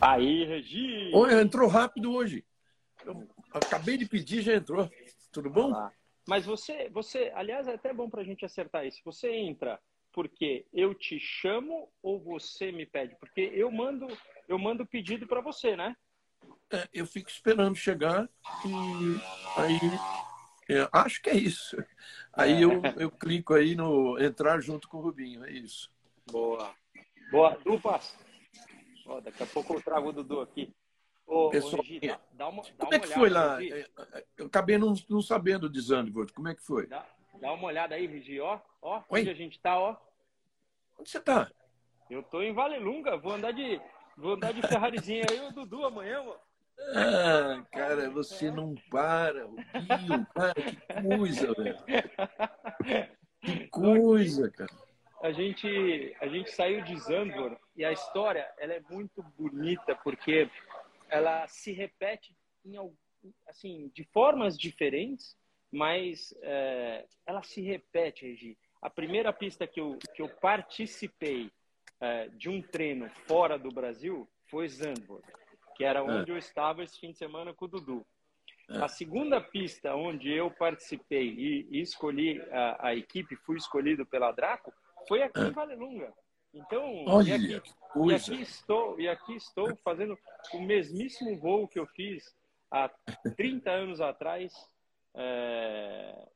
Aí, Regi! Oi, entrou rápido hoje. Eu acabei de pedir, já entrou. Tudo bom? Olá. Mas você, você, aliás, é até bom para a gente acertar isso. Você entra porque eu te chamo ou você me pede? Porque eu mando, eu mando pedido para você, né? É, eu fico esperando chegar e aí é, acho que é isso. Aí eu, É. eu clico aí no entrar junto com o Rubinho, é isso. Boa. Boa. Dupas. Ó, daqui a pouco eu trago o Dudu aqui. Ô, Pessoal, dá, dá uma, dá Como uma é que foi lá? Regi. É, é, Eu acabei não, não sabendo de Zandvoort. Como é que foi? Dá, dá uma olhada aí, Regi, ó. Ó, Oi? onde a gente tá, ó. Onde você está? Eu tô em Valelunga, vou andar de, vou andar de Ferrarizinha aí, o Dudu, amanhã, mano. Ah, cara, você não para, Rubinho. Cara, que coisa, velho. Que coisa, cara. A gente, a gente saiu de Zandvoort e a história ela é muito bonita porque ela se repete em, assim, de formas diferentes, mas é, ela se repete, Regi. A primeira pista que eu, que eu participei é, de um treino fora do Brasil foi Zandvoort, que era onde eu estava esse fim de semana com o Dudu. A segunda pista onde eu participei e, e escolhi a, a equipe, fui escolhido pela Draco, foi aqui em Valelunga. Então, Olha, e aqui, e aqui estou, e aqui estou fazendo o mesmíssimo voo que eu fiz há 30 anos atrás, é,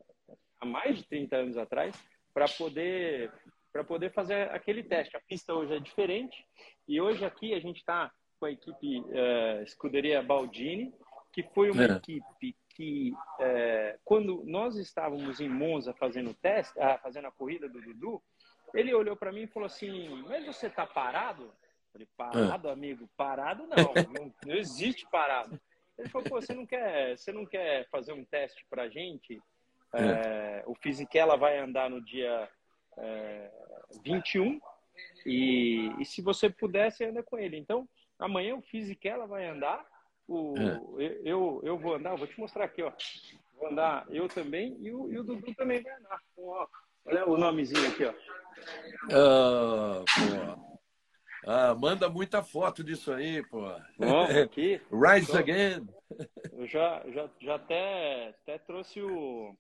há mais de 30 anos atrás, para poder para poder fazer aquele teste. A pista hoje é diferente e hoje aqui a gente está com a equipe é, Escuderia Baldini, que foi uma É. equipe que é, quando nós estávamos em Monza fazendo o teste, ah, fazendo a corrida do Dudu, ele olhou para mim e falou assim: "Mas você está parado?" Eu falei: "Parado, amigo? Parado não, não, não existe parado." Ele falou: "Pô, você não quer, você não quer fazer um teste para gente? É, o Fisichella vai andar no dia é, 21 e, e se você puder, você anda com ele. Então, amanhã o Fisichella vai andar, o, eu, eu, eu vou andar, vou te mostrar aqui, ó. Vou andar eu também e o, e o Dudu também vai andar. Então, ó, olha o nomezinho aqui, ó. Ah, pô. Ah, manda muita foto disso aí, pô. Ó, aqui, Rise Tô. Again. eu já, já, já até, até trouxe o,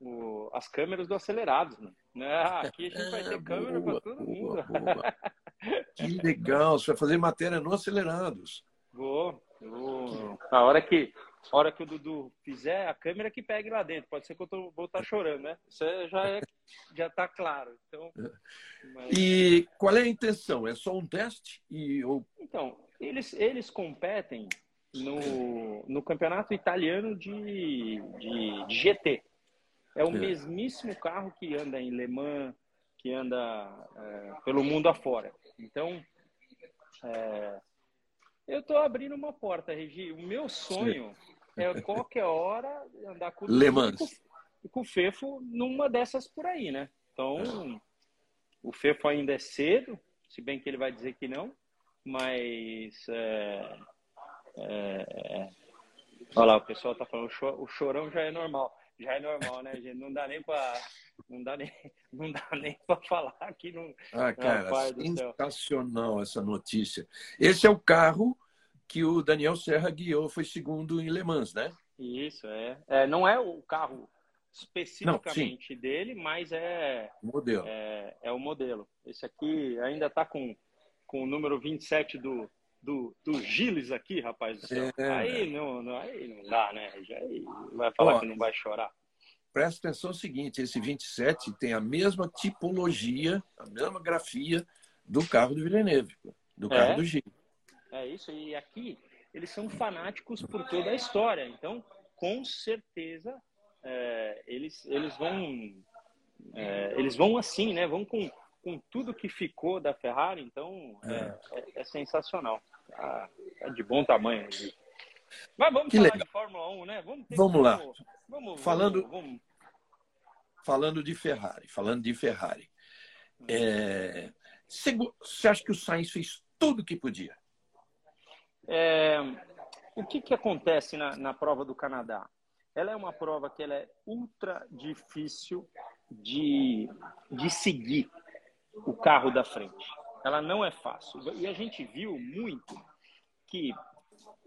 o, as câmeras do Acelerados, mano. Né? Ah, Aqui a gente vai ter Ah, câmera para todo boa, mundo. boa. Que legal. Você vai fazer matéria no Acelerados. Vou, vou. A hora que, a hora que o Dudu fizer, a câmera que pegue lá dentro. Pode ser que eu tô, vou estar chorando, né? Isso já é, já tá claro. Então, mas- E qual é a intenção? É só um teste? E, ou... então eles, eles competem no, no campeonato italiano de, de, de GT. É o É. mesmíssimo carro que anda em Le Mans, que anda é, pelo mundo afora. Então, é, eu estou abrindo uma porta, Regi. O meu sonho é qualquer hora andar com o e com, o Fefo numa dessas por aí, né? Então, o Fefo ainda é cedo, se bem que ele vai dizer que não, mas é, é, olha lá, o pessoal tá falando, o cho- o chorão já é normal, já é normal, né, gente? Não dá nem para não dá nem não dá nem para falar aqui no Ah, cara, do céu. sensacional essa notícia. Esse é o carro que o Daniel Serra guiou, foi segundo em Le Mans, né? Isso, é. é não é o carro especificamente dele, mas é, O modelo. é, é o modelo. Esse aqui ainda tá com, com o número 27 do, do, do Gilles aqui, rapaz do céu. É. Aí, não, não, aí não dá, né? Já vai falar Ó, que não vai chorar. Presta atenção no seguinte, esse 27 tem a mesma tipologia, a mesma grafia do carro do Villeneuve, do carro É? do Gil. É isso, e aqui eles são fanáticos por toda a história. Então, com certeza, é, eles, eles vão é, eles vão assim, né? Vão com, com tudo que ficou da Ferrari. Então, é, é- é sensacional. Tá, tá de bom tamanho. aqui. Mas vamos Que falar legal. de Fórmula 1, né? Vamos, ter- Vamos lá. Vamos, vamos- Falando- vamos- Falando de Ferrari, falando de Ferrari. É, Você go- você acha que o Sainz fez tudo o que podia? É, o que, que acontece na, na prova do Canadá? Ela é uma prova que ela é ultra difícil de, de seguir o carro da frente. Ela não é fácil. E a gente viu muito que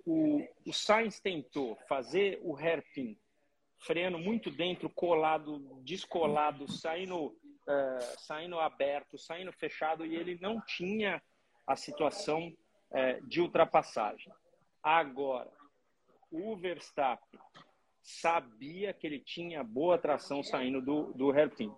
o, o Sainz tentou fazer o hairpin freando muito dentro, colado, descolado, saindo, uh, saindo aberto, saindo fechado, e ele não tinha a situação uh, de ultrapassagem. Agora, o Verstappen sabia que ele tinha boa tração saindo do, do hairpin.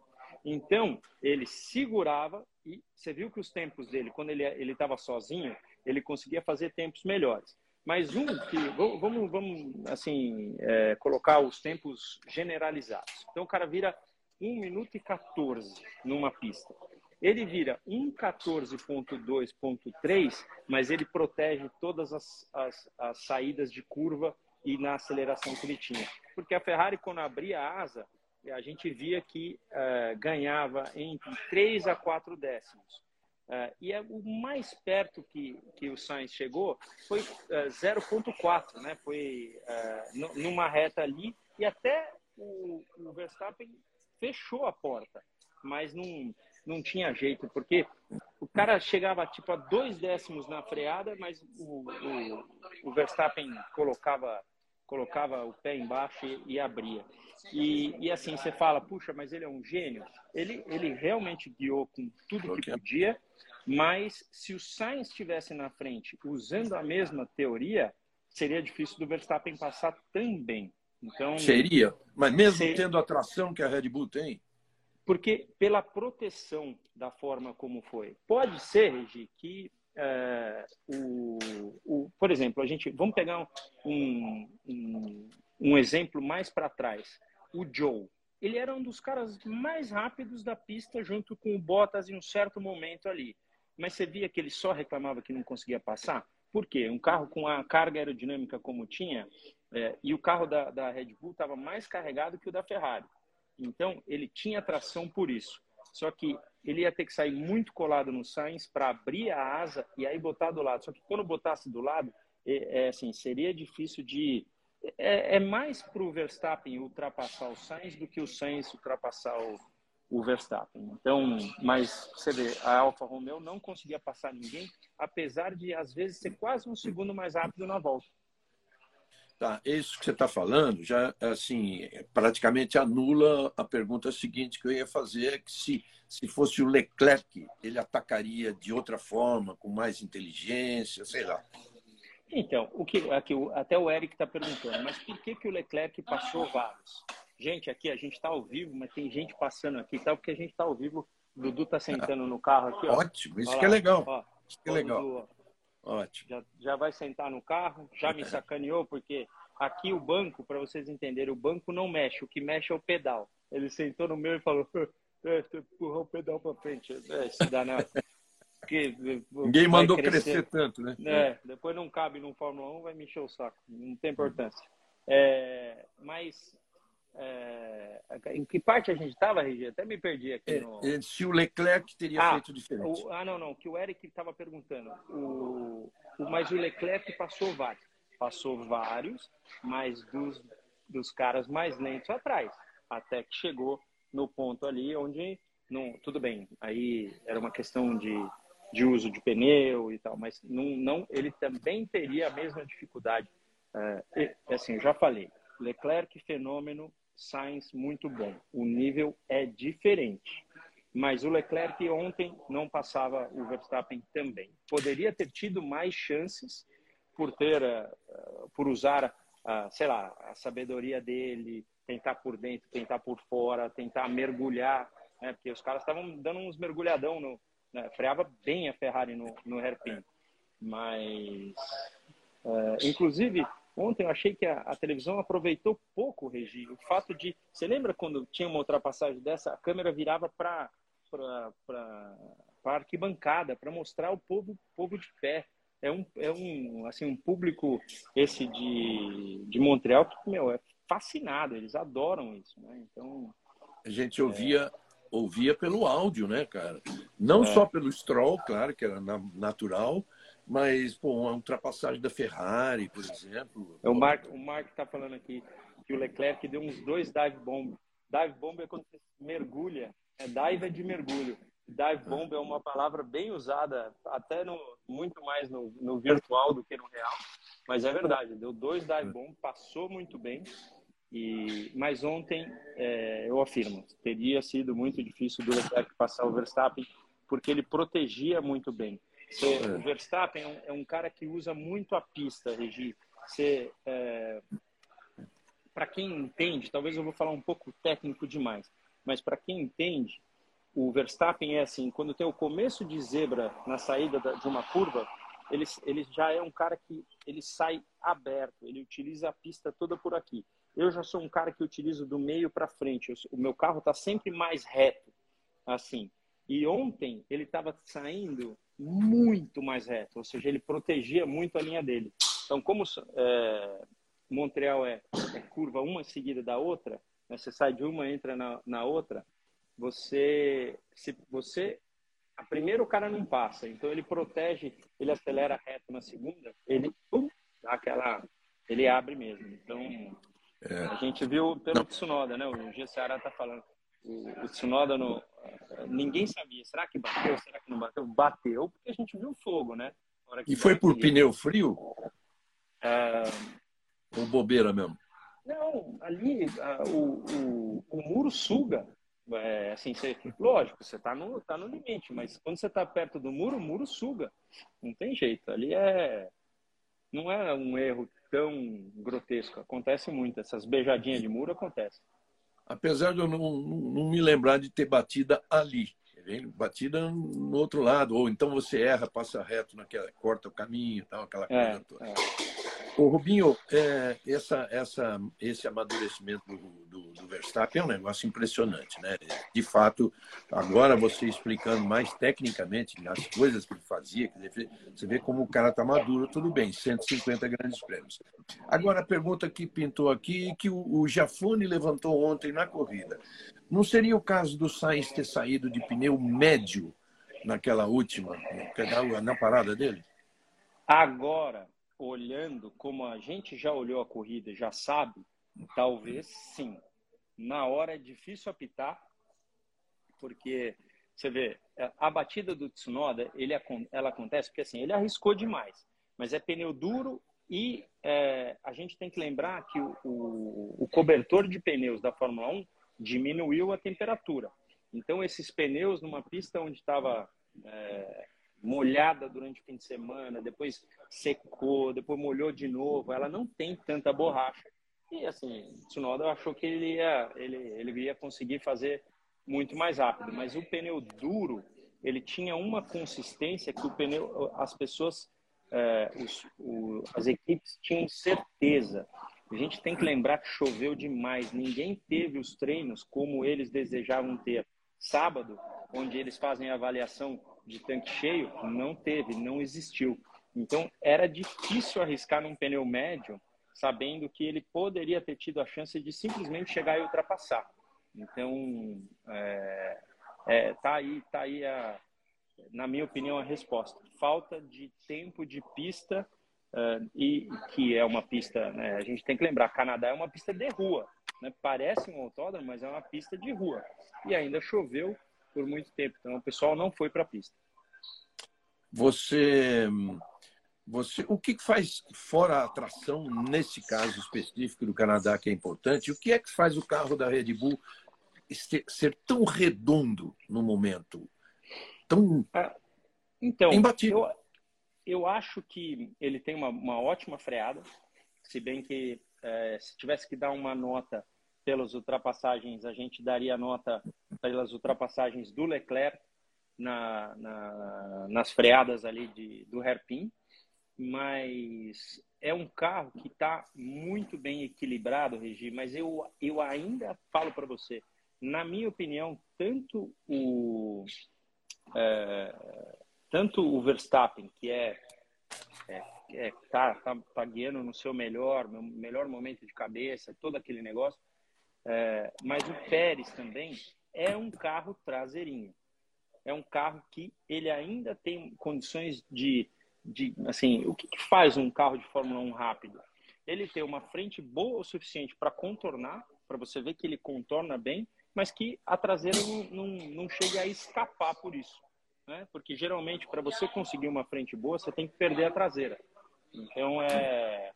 Então, ele segurava e você viu que os tempos dele, quando ele estava sozinho, ele conseguia fazer tempos melhores. Mas um que, vamos, vamos assim, é, colocar os tempos generalizados. Então, o cara vira 1 minuto e 14 numa pista. Ele vira 1,14.2.3, mas ele protege todas as, as, as saídas de curva e na aceleração que ele tinha. Porque a Ferrari, quando abria a asa, a gente via que uh, ganhava entre 3 a 4 décimos. Uh, e é, o mais perto que, que o Sainz chegou foi uh, eh, 0,4, né? Foi numa reta ali e até o, o, Verstappen fechou a porta, mas não, não tinha jeito, porque o cara chegava tipo a dois décimos na freada, mas o, o, o Verstappen colocava colocava o pé embaixo e, e abria. E, e, assim, você fala, puxa, mas ele é um gênio. Ele, ele realmente guiou com tudo que podia, mas se o Sainz estivesse na frente usando a mesma teoria, seria difícil do Verstappen passar também. Então, seria, mas mesmo ser... tendo a tração que a Red Bull tem? Porque pela proteção da forma como foi. Pode ser, Regi, que é, o, o, por exemplo, a gente vamos pegar um, um, um exemplo mais para trás. O Joe, ele era um dos caras mais rápidos da pista, junto com o Bottas em um certo momento ali. Mas você via que ele só reclamava que não conseguia passar? Por quê? Um carro com a carga aerodinâmica como tinha, é, e o carro da, da Red Bull estava mais carregado que o da Ferrari. Então, ele tinha tração por isso. Só que ele ia ter que sair muito colado no Sainz para abrir a asa e aí botar do lado. Só que quando botasse do lado, é, é assim, seria difícil de. É, é mais para o Verstappen ultrapassar o Sainz do que o Sainz ultrapassar o, o Verstappen. Então, mas você vê, a Alfa Romeo não conseguia passar ninguém, apesar de às vezes ser quase um segundo mais rápido na volta. Tá, isso que você está falando já assim praticamente anula a pergunta seguinte que eu ia fazer, que se se fosse o Leclerc ele atacaria de outra forma, com mais inteligência, sei lá. Então, o que aqui até o Eric está perguntando, mas por que que o Leclerc passou vários? Gente, aqui a gente está ao vivo, mas tem gente passando aqui, tá? Porque a gente está ao vivo. O Dudu está sentando no carro aqui. Ó. Ótimo, isso que é legal. Ó, isso que é legal. Dudu, Ótimo. Já, já vai sentar no carro, já me sacaneou, porque aqui o banco, para vocês entenderem, o banco não mexe, o que mexe é o pedal. Ele sentou no meu e falou: é, empurrar o pedal para frente. É, se dá nada. Porque Ninguém mandou crescer. crescer. tanto, né? É, depois não cabe no Fórmula 1, vai me encher o saco. Não tem importância. É, mas é, em que parte a gente estava, Regi? Até me perdi aqui. É, no... É, se o Leclerc teria ah, feito diferente. O, ah, não, não, que o Eric estava perguntando. O, o, mas o Leclerc passou vários. Passou vários, mas dos, dos caras mais lentos atrás. Até que chegou no ponto ali onde. Não, tudo bem, aí era uma questão de, de uso de pneu e tal, mas não, não, ele também teria a mesma dificuldade. É, assim, já falei, Leclerc fenômeno, Sainz muito bom. O nível é diferente. Mas o Leclerc ontem não passava o Verstappen também. Poderia ter tido mais chances por ter, uh, por usar, sei lá, a sabedoria dele, tentar por dentro, tentar por fora, tentar mergulhar, né? Porque os caras estavam dando uns mergulhadão no, né? freava bem a Ferrari no, no hairpin. Mas, uh, inclusive, Ontem eu achei que a, a televisão aproveitou pouco, Regi, o fato de. Você lembra quando tinha uma ultrapassagem dessa? A câmera virava para a arquibancada, para mostrar o povo, povo de pé. É um, é um, assim, um público, esse de, de Montreal, que, meu, é fascinado, eles adoram isso, né? Então. A gente ouvia. É... Ouvia pelo áudio, né, cara? Não é. só pelo Stroll, claro, que era natural, mas, pô, uma ultrapassagem da Ferrari, por exemplo. É o Mark o Mark está falando aqui que o Leclerc deu uns dois dive bomb. Dive bomb é quando você mergulha, é dive é de mergulho. dive bomb é uma palavra bem usada, até no, muito mais no, no virtual do que no real, mas é verdade, deu dois dive bomb, passou muito bem, e, mas ontem, é, eu afirmo, teria sido muito difícil do Leclerc passar o Verstappen, porque ele protegia muito bem. Você. O Verstappen é um, é um, cara que usa muito a pista, Regi. Você, é, para quem entende, talvez eu vou falar um pouco técnico demais, mas para quem entende, o Verstappen é assim, quando tem o começo de zebra na saída de uma curva, ele, ele já é um cara que ele sai aberto, ele utiliza a pista toda por aqui. Eu já sou um cara que utilizo do meio para frente, eu, o meu carro está sempre mais reto, assim. E ontem ele estava saindo muito mais reto, ou seja, ele protegia muito a linha dele. Então, como é, Montreal é, é, curva uma seguida da outra, né, você sai de uma entra na, na outra, você se você a primeira o cara não passa, então ele protege, ele acelera reto na segunda, ele pum, dá aquela, ele abre mesmo. Então é. a gente viu pelo Tsunoda, né? O G Ceará tá falando. O, o Tsunoda no, ninguém sabia. Será que bateu? Será que não bateu? Bateu porque a gente viu fogo, né? E foi por pneu frio? É... Ou bobeira mesmo? Não, ali o, o, o muro suga. É, assim, você, lógico, você está no, tá no limite, mas quando você está perto do muro, o muro suga. Não tem jeito. Ali é. Não é um erro tão grotesco. Acontece muito. Essas beijadinhas de muro acontecem apesar de eu não, não me lembrar de ter batida ali. Batida no outro lado, ou então você erra, passa reto naquela, corta o caminho, tal, aquela é, coisa toda. É. Ô, Rubinho, é, essa, essa, esse amadurecimento do, do, do, Verstappen é um negócio impressionante, né? De fato, agora você explicando mais tecnicamente as coisas que ele fazia, você vê como o cara está maduro, tudo bem, 150 grandes prêmios. Agora, a pergunta que pintou aqui, que o, o Jafone levantou ontem na corrida. Não seria o caso do Sainz ter saído de pneu médio naquela última, na parada dele? Agora, olhando como a gente já olhou a corrida, já sabe, talvez sim. Na hora é difícil apitar, porque você vê, a batida do Tsunoda, ele, ela acontece porque assim, ele arriscou demais, mas é pneu duro e é, a gente tem que lembrar que o, o, o cobertor de pneus da Fórmula 1 diminuiu a temperatura. Então, esses pneus numa pista onde estava é, molhada durante o fim de semana, depois secou, depois molhou de novo, ela não tem tanta borracha. E assim, Tsunoda achou que ele ia, ele, ele ia conseguir fazer muito mais rápido, mas o pneu duro, ele tinha uma consistência que o pneu, as pessoas, é, os, o, as equipes tinham certeza. A gente tem que lembrar que choveu demais, ninguém teve os treinos como eles desejavam ter. Sábado, onde eles fazem a avaliação de tanque cheio, não teve, não existiu. Então, era difícil arriscar num pneu médio, sabendo que ele poderia ter tido a chance de simplesmente chegar e ultrapassar. Então, é, é, tá aí, tá aí a, na minha opinião, a resposta. Falta de tempo de pista uh, e que é uma pista, né, a gente tem que lembrar, Canadá é uma pista de rua, né, parece um autódromo, mas é uma pista de rua. E ainda choveu por muito tempo, então o pessoal não foi para a pista. Você, você, o que faz fora a atração nesse caso específico do Canadá que é importante? O que é que faz o carro da Red Bull ser, ser tão redondo no momento, tão ah, então, imbatível? Eu, eu acho que ele tem uma, uma ótima freada, se bem que é, se tivesse que dar uma nota pelas ultrapassagens, a gente daria nota pelas ultrapassagens do Leclerc na, na, nas freadas ali de, do hairpin, mas é um carro que está muito bem equilibrado, Regi, mas eu, eu ainda falo para você, na minha opinião, tanto o, é, tanto o Verstappen, que é, é, é tá, tá, tá guiando no seu melhor, melhor momento de cabeça, todo aquele negócio, é, mas o Pérez também é um carro traseirinho é um carro que ele ainda tem condições de, de assim, o que, que faz um carro de Fórmula 1 rápido? Ele tem uma frente boa o suficiente para contornar, para você ver que ele contorna bem, mas que a traseira não, não, não chegue a escapar por isso. Né? Porque geralmente, para você conseguir uma frente boa, você tem que perder a traseira. Então, é,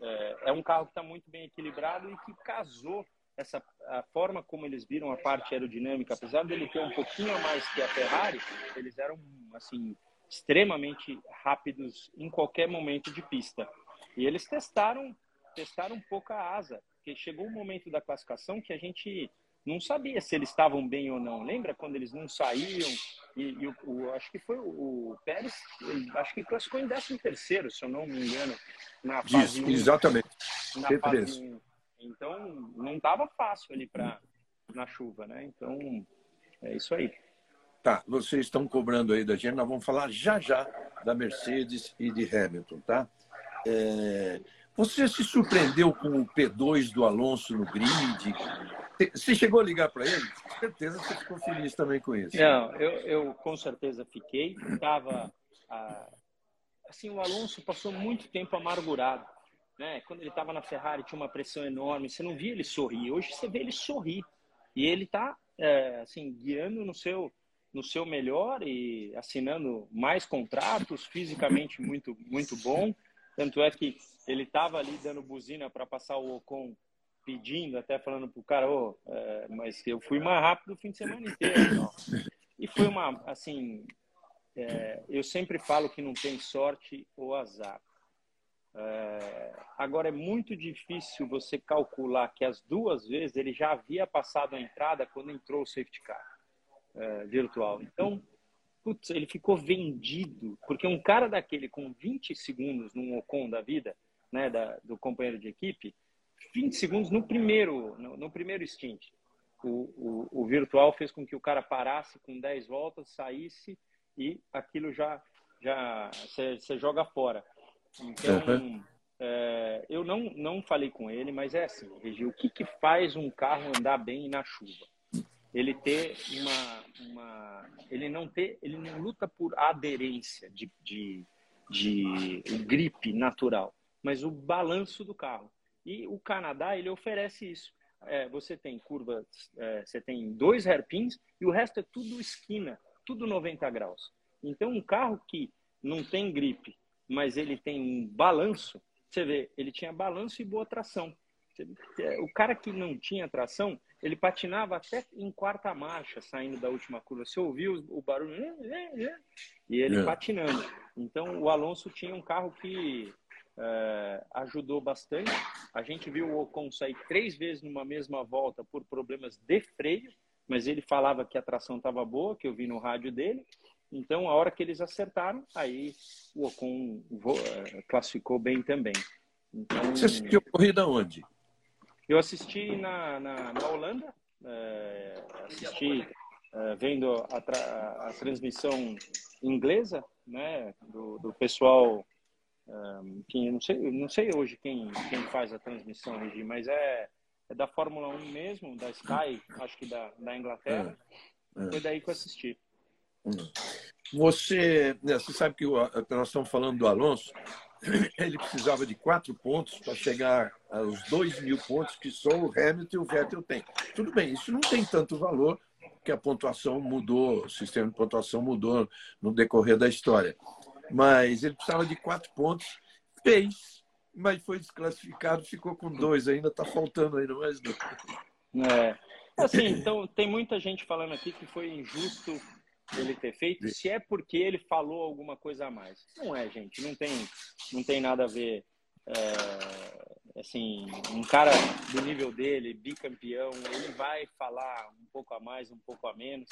é, é um carro que está muito bem equilibrado e que casou essa a forma como eles viram a parte aerodinâmica, apesar dele ter um pouquinho a mais que a Ferrari, eles eram assim extremamente rápidos em qualquer momento de pista. E eles testaram testaram um pouco a asa, porque chegou um momento da classificação que a gente não sabia se eles estavam bem ou não. Lembra quando eles não saíam? E, e o, o, acho que foi o, o Pérez, acho que classificou em 13 terceiro, se eu não me engano, na fase Isso, exatamente. Na fase 1. Então, não estava fácil ali para na chuva, né? Então, é isso aí. Tá, vocês estão cobrando aí da gente, nós vamos falar já já da Mercedes e de Hamilton, tá? É... Você se surpreendeu com o P2 do Alonso no grid? Você chegou a ligar para ele? Com certeza você ficou feliz também com isso. Não, eu, eu com certeza fiquei. Tava, ah, assim, o Alonso passou muito tempo amargurado. Né? Quando ele estava na Ferrari, tinha uma pressão enorme. Você não via ele sorrir. Hoje você vê ele sorrir. E ele está, é, assim, guiando no seu, no seu melhor e assinando mais contratos, fisicamente muito, muito bom. Tanto é que ele estava ali dando buzina para passar o Ocon pedindo, até falando pro cara, oh, é, mas eu fui mais rápido o fim de semana inteiro. Então. E foi uma, assim, é, eu sempre falo que não tem sorte ou azar. É, agora é muito difícil você calcular que as duas vezes ele já havia passado a entrada quando entrou o safety car é, virtual. Então, putz, ele ficou vendido, porque um cara daquele com 20 segundos num Ocon da vida, né, da, do companheiro de equipe, 20 segundos no primeiro, no, no primeiro stint. O, o, o, virtual fez com que o cara parasse com 10 voltas, saísse e aquilo já já você joga fora. Então, uhum. é, eu não, não falei com ele, mas é assim, Regi, o que, que faz um carro andar bem na chuva? Ele ter uma, uma ele não ter, ele não luta por aderência de, de, de gripe natural, mas o balanço do carro. E o Canadá, ele oferece isso. É, você tem curvas, é, você tem dois hairpins e o resto é tudo esquina, tudo 90 graus. Então, um carro que não tem gripe, mas ele tem um balanço, você vê, ele tinha balanço e boa tração. É, o cara que não tinha tração, ele patinava até em quarta marcha, saindo da última curva. Você ouviu o barulho, e ele é. patinando. Então, o Alonso tinha um carro que é, ajudou bastante. A gente viu o Ocon sair três vezes numa mesma volta por problemas de freio, mas ele falava que a tração estava boa, que eu vi no rádio dele. Então, a hora que eles acertaram, aí o Ocon é, classificou bem também. Então, Você assistiu a corrida onde? Eu assisti na, na, na Holanda, é, assisti é, vendo a, a, a, transmissão inglesa, né, do, do pessoal um, que não sei, não sei hoje quem, quem faz a transmissão, mas é, é da Fórmula 1 mesmo, da Sky, acho que da, da Inglaterra. É, é. Foi daí que eu assisti. Você, né, você sabe que nós estamos falando do Alonso, ele precisava de quatro pontos para chegar aos dois mil pontos que só o Hamilton e o Vettel têm. Tudo bem, isso não tem tanto valor, porque a pontuação mudou, o sistema de pontuação mudou no decorrer da história mas ele precisava de quatro pontos, fez, mas foi desclassificado, ficou com dois, ainda está faltando ainda mais dois. É. Assim, então tem muita gente falando aqui que foi injusto ele ter feito, se é porque ele falou alguma coisa a mais. Não é, gente, não tem, não tem nada a ver. É, assim, um cara do nível dele, bicampeão, ele vai falar um pouco a mais, um pouco a menos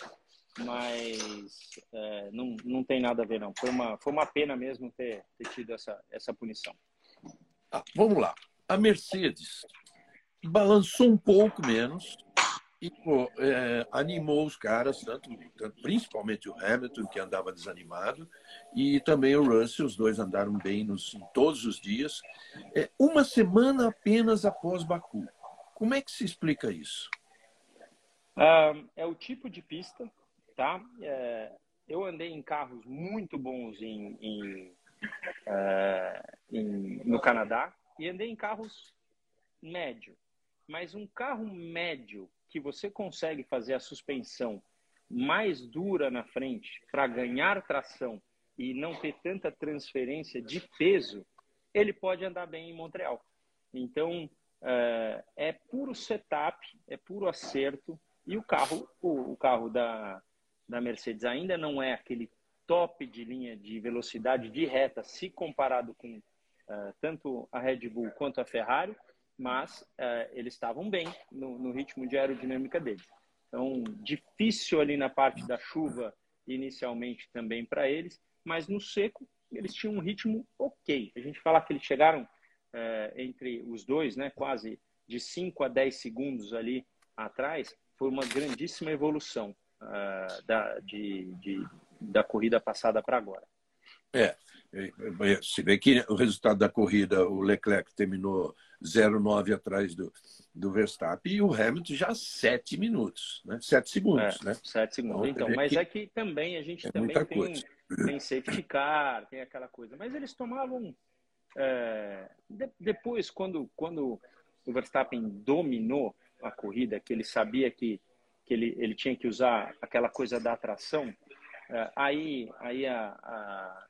mas é, não, não tem nada a ver, não. Foi uma, foi uma pena mesmo ter, ter tido essa, essa punição. Ah, vamos lá. A Mercedes balançou um pouco menos e pô, é, animou os caras, tanto, tanto, principalmente o Hamilton, que andava desanimado, e também o Russell, os dois andaram bem nos, em todos os dias. É, uma semana apenas após Baku. Como é que se explica isso? Ah, é o tipo de pista tá? É, eu andei em carros muito bons em, em, é, em, no Canadá e andei em carros médio. Mas um carro médio que você consegue fazer a suspensão mais dura na frente para ganhar tração e não ter tanta transferência de peso, ele pode andar bem em Montreal. Então, é, é puro setup, é puro acerto. E o carro, o, carro da, da Mercedes ainda não é aquele top de linha de velocidade de reta, se comparado com uh, tanto a Red Bull quanto a Ferrari, mas uh, eles estavam bem no, no, ritmo de aerodinâmica deles. Então, difícil ali na parte da chuva inicialmente também para eles, mas no seco eles tinham um ritmo ok. A gente fala que eles chegaram uh, entre os dois, né, quase de 5 a 10 segundos ali atrás, foi uma grandíssima evolução uh, da, de, de, da corrida passada para agora. É, se vê que o resultado da corrida, o Leclerc terminou 0,9 atrás do, do Verstappen e o Hamilton já 7 minutos, né? 7 segundos, é, né? 7 segundos. Então, então mas que é que também a gente é também tem, tem safety car, tem aquela coisa. Mas eles tomavam. É, de, depois, quando, quando o Verstappen dominou a corrida, que ele sabia que que ele, ele tinha que usar aquela coisa da atração, é, aí, aí a, a,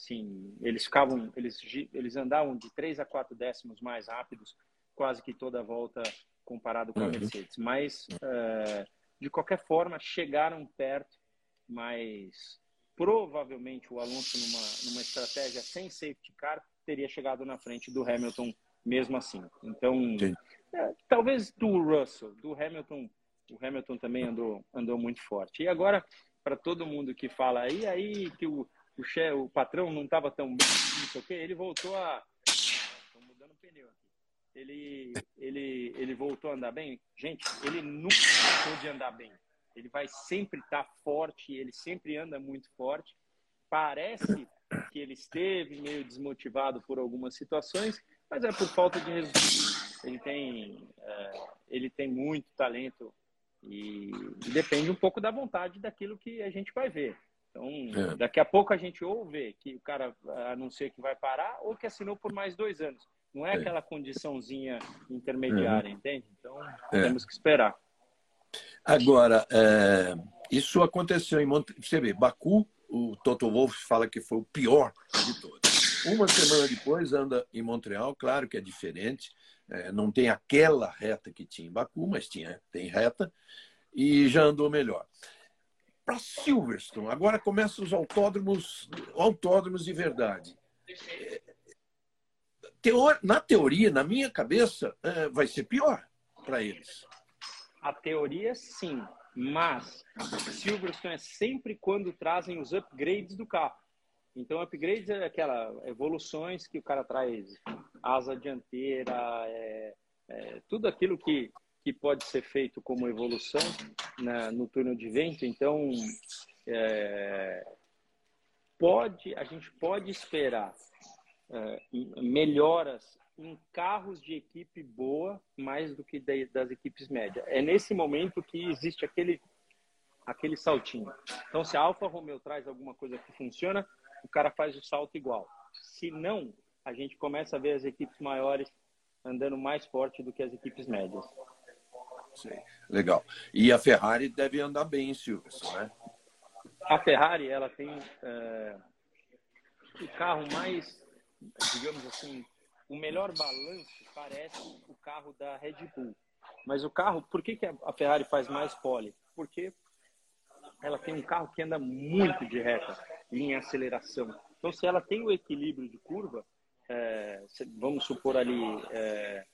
assim, eles ficavam, eles, eles andavam de 3 a 4 décimos mais rápidos quase que toda a volta comparado com a uhum. Mercedes. Mas, é, de qualquer forma, chegaram perto, mas provavelmente o Alonso, numa, numa estratégia sem safety car, teria chegado na frente do Hamilton mesmo assim. Então, é, talvez do Russell, do Hamilton o Hamilton também andou, andou muito forte. E agora, para todo mundo que fala aí, aí que o, o, chefe, o patrão não estava tão bem, não sei o quê, ele voltou a. Estou mudando o pneu aqui. Ele, ele, ele voltou a andar bem. Gente, ele nunca deixou de andar bem. Ele vai sempre estar tá forte, ele sempre anda muito forte. Parece que ele esteve meio desmotivado por algumas situações, mas é por falta de resultado. Ele tem, é, ele tem muito talento e, e, depende um pouco da vontade daquilo que a gente vai ver. Então, é. daqui a pouco a gente ou vê que o cara anuncia que vai parar ou que assinou por mais dois anos. Não é, é. aquela condiçãozinha intermediária, é. entende? Então, é. temos que esperar. Agora, é, isso aconteceu em Monte... Você vê, Baku, o Toto Wolff fala que foi o pior de todos. Uma semana depois anda em Montreal, claro que é diferente, é, não tem aquela reta que tinha em Baku, mas tinha, tem reta, e já andou melhor. Para Silverstone, agora começam os autódromos, autódromos de verdade. É, teor, na teoria, na minha cabeça, é, vai ser pior para eles. A teoria, sim, mas Silverstone é sempre quando trazem os upgrades do carro. Então, upgrades é aquela evoluções que o cara traz asa dianteira, é, é, tudo aquilo que, que pode ser feito como evolução na, no túnel de vento. Então, é, pode, a gente pode esperar é, melhoras em carros de equipe boa mais do que de, das equipes médias. É nesse momento que existe aquele aquele saltinho. Então, se a Alfa Romeo traz alguma coisa que funciona, o cara faz o salto igual. Se não, a gente começa a ver as equipes maiores andando mais forte do que as equipes médias. Legal. E a Ferrari deve andar bem em Silverstone, né? A Ferrari, ela tem é, o carro mais, digamos assim, o melhor balanço parece o carro da Red Bull. Mas o carro, por que, que a Ferrari faz mais pole? Porque ela tem um carro que anda muito de reta em aceleração. Então, se ela tem o equilíbrio de curva, é, vamos supor ali, é,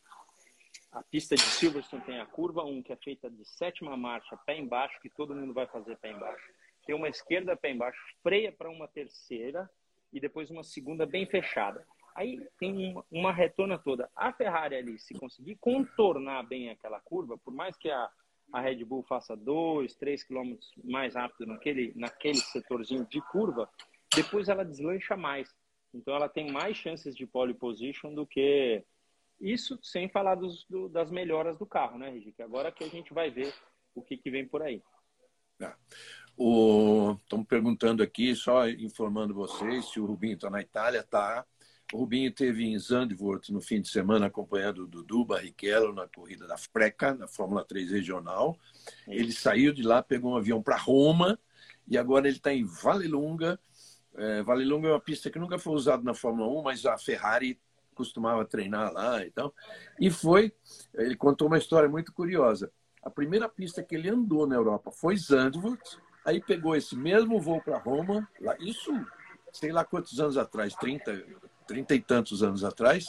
a pista de Silverstone tem a curva 1, que é feita de sétima marcha, pé embaixo, que todo mundo vai fazer pé embaixo. Tem uma esquerda, pé embaixo, freia para uma terceira e depois uma segunda bem fechada. Aí tem uma, uma retona toda. A Ferrari ali, se conseguir contornar bem aquela curva, por mais que a, a Red Bull faça 2, 3 quilômetros mais rápido naquele, naquele setorzinho de curva, depois ela deslancha mais. Então ela tem mais chances de pole position do que isso, sem falar dos, do, das melhoras do carro, né, Rigi? Agora que a gente vai ver o que, que vem por aí. É. O... Estamos perguntando aqui, só informando vocês, se o Rubinho está na Itália, está. O Rubinho teve em Zandvoort no fim de semana acompanhando o Dudu Barrichello na corrida da Freca, na Fórmula 3 regional. Ele saiu de lá, pegou um avião para Roma e agora ele está em Valelunga. É, Valelunga é uma pista que nunca foi usada na Fórmula 1, mas a Ferrari costumava treinar lá e tal. E foi, ele contou uma história muito curiosa. A primeira pista que ele andou na Europa foi Zandvoort, aí pegou esse mesmo voo para Roma, lá, isso sei lá quantos anos atrás, 30, 30 e tantos anos atrás,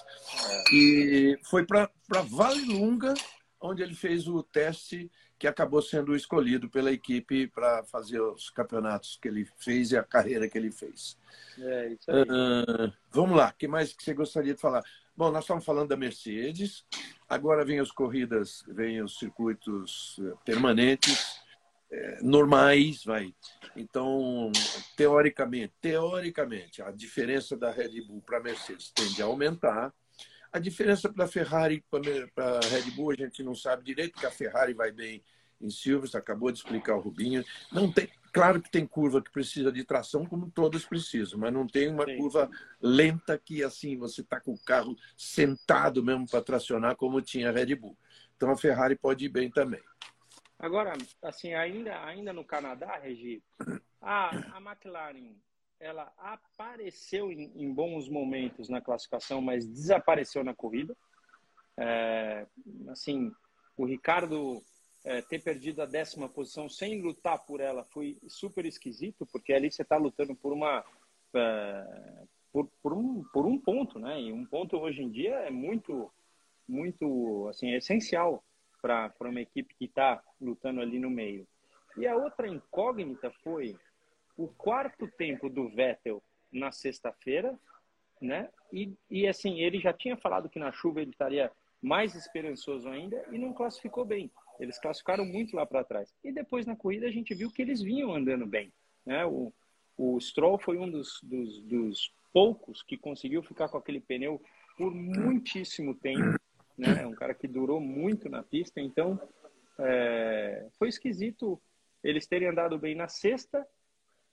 e foi para Valelunga, onde ele fez o teste que acabou sendo escolhido pela equipe para fazer os campeonatos que ele fez e a carreira que ele fez. É, isso aí. Uh, vamos lá, o que mais que você gostaria de falar? Bom, nós estamos falando da Mercedes, agora vem as corridas, vem os circuitos eh, permanentes, é, normais, vai. Então, teoricamente, teoricamente, a diferença da Red Bull para a Mercedes tende a aumentar, a diferença para a Ferrari para a Red Bull, a gente não sabe direito, porque a Ferrari vai bem em Silverstone, acabou de explicar o Rubinho. Não tem, claro que tem curva que precisa de tração, como todas precisam, mas não tem uma Sim. curva lenta que assim você está com o carro sentado mesmo para tracionar, como tinha a Red Bull. Então a Ferrari pode ir bem também. Agora, assim, ainda, ainda no Canadá, Regi, a, a McLaren ela apareceu em, em, bons momentos na classificação, mas desapareceu na corrida. É, assim, o Ricardo é, ter perdido a décima posição sem lutar por ela foi super esquisito, porque ali você está lutando por uma é, por, por, um, por um ponto, né? E um ponto hoje em dia é muito muito assim é essencial para uma equipe que está lutando ali no meio. E a outra incógnita foi o quarto tempo do Vettel na sexta-feira, né? E, e assim, ele já tinha falado que na chuva ele estaria mais esperançoso ainda e não classificou bem. Eles classificaram muito lá para trás. E depois na corrida a gente viu que eles vinham andando bem. Né? O, o Stroll foi um dos, dos, dos poucos que conseguiu ficar com aquele pneu por muitíssimo tempo. Né? Um cara que durou muito na pista. Então é, foi esquisito eles terem andado bem na sexta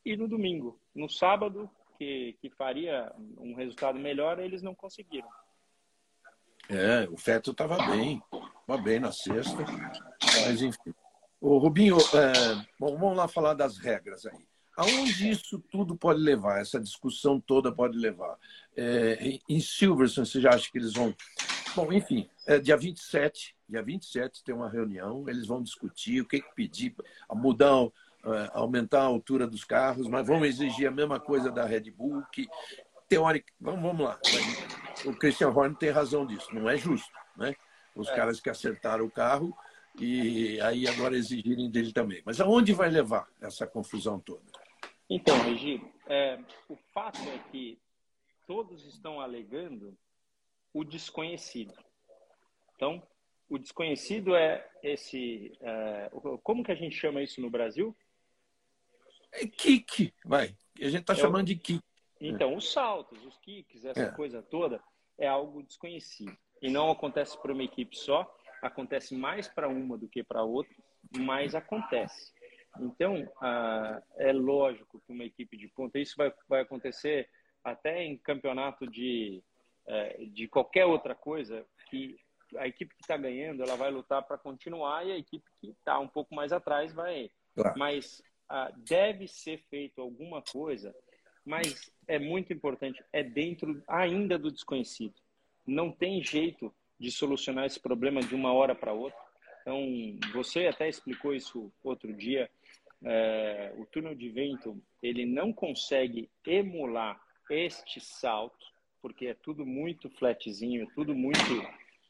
e no domingo. No sábado, que, que faria um resultado melhor, eles não conseguiram. É, o Feto estava bem, estava bem na sexta, mas enfim. O Rubinho, é, bom, vamos lá falar das regras aí. Aonde isso tudo pode levar, essa discussão toda pode levar? É, em Silverstone, você já acha que eles vão. Bom, enfim, é, dia 27, dia 27 tem uma reunião, eles vão discutir o que, que pedir, mudar aumentar a altura dos carros, mas vão exigir a mesma coisa da Red Bull, que teórica. Vamos, vamos lá. O Christian Horner tem razão disso, não é justo, né? Os é. caras que acertaram o carro e aí agora exigirem dele também. Mas aonde vai levar essa confusão toda? Então, Regi, é, o fato é que todos estão alegando o desconhecido. Então, o desconhecido é esse. É, como que a gente chama isso no Brasil? É kick, vai. A gente está é chamando o... de kick. Então, os saltos, os kicks, essa é. coisa toda, é algo desconhecido. E não acontece para uma equipe só, acontece mais para uma do que para outra, mas acontece. Então, ah, é lógico que uma equipe de ponta, isso vai, vai acontecer até em campeonato de, é, de qualquer outra coisa, que a equipe que está ganhando, ela vai lutar para continuar e a equipe que está um pouco mais atrás vai. Claro. Mas ah, deve ser feito alguma coisa, mas é muito importante, é dentro ainda do desconhecido. Não tem jeito de solucionar esse problema de uma hora para outra. Então, você até explicou isso outro dia. É, o túnel de vento ele não consegue emular este salto, porque é tudo muito flatzinho, tudo muito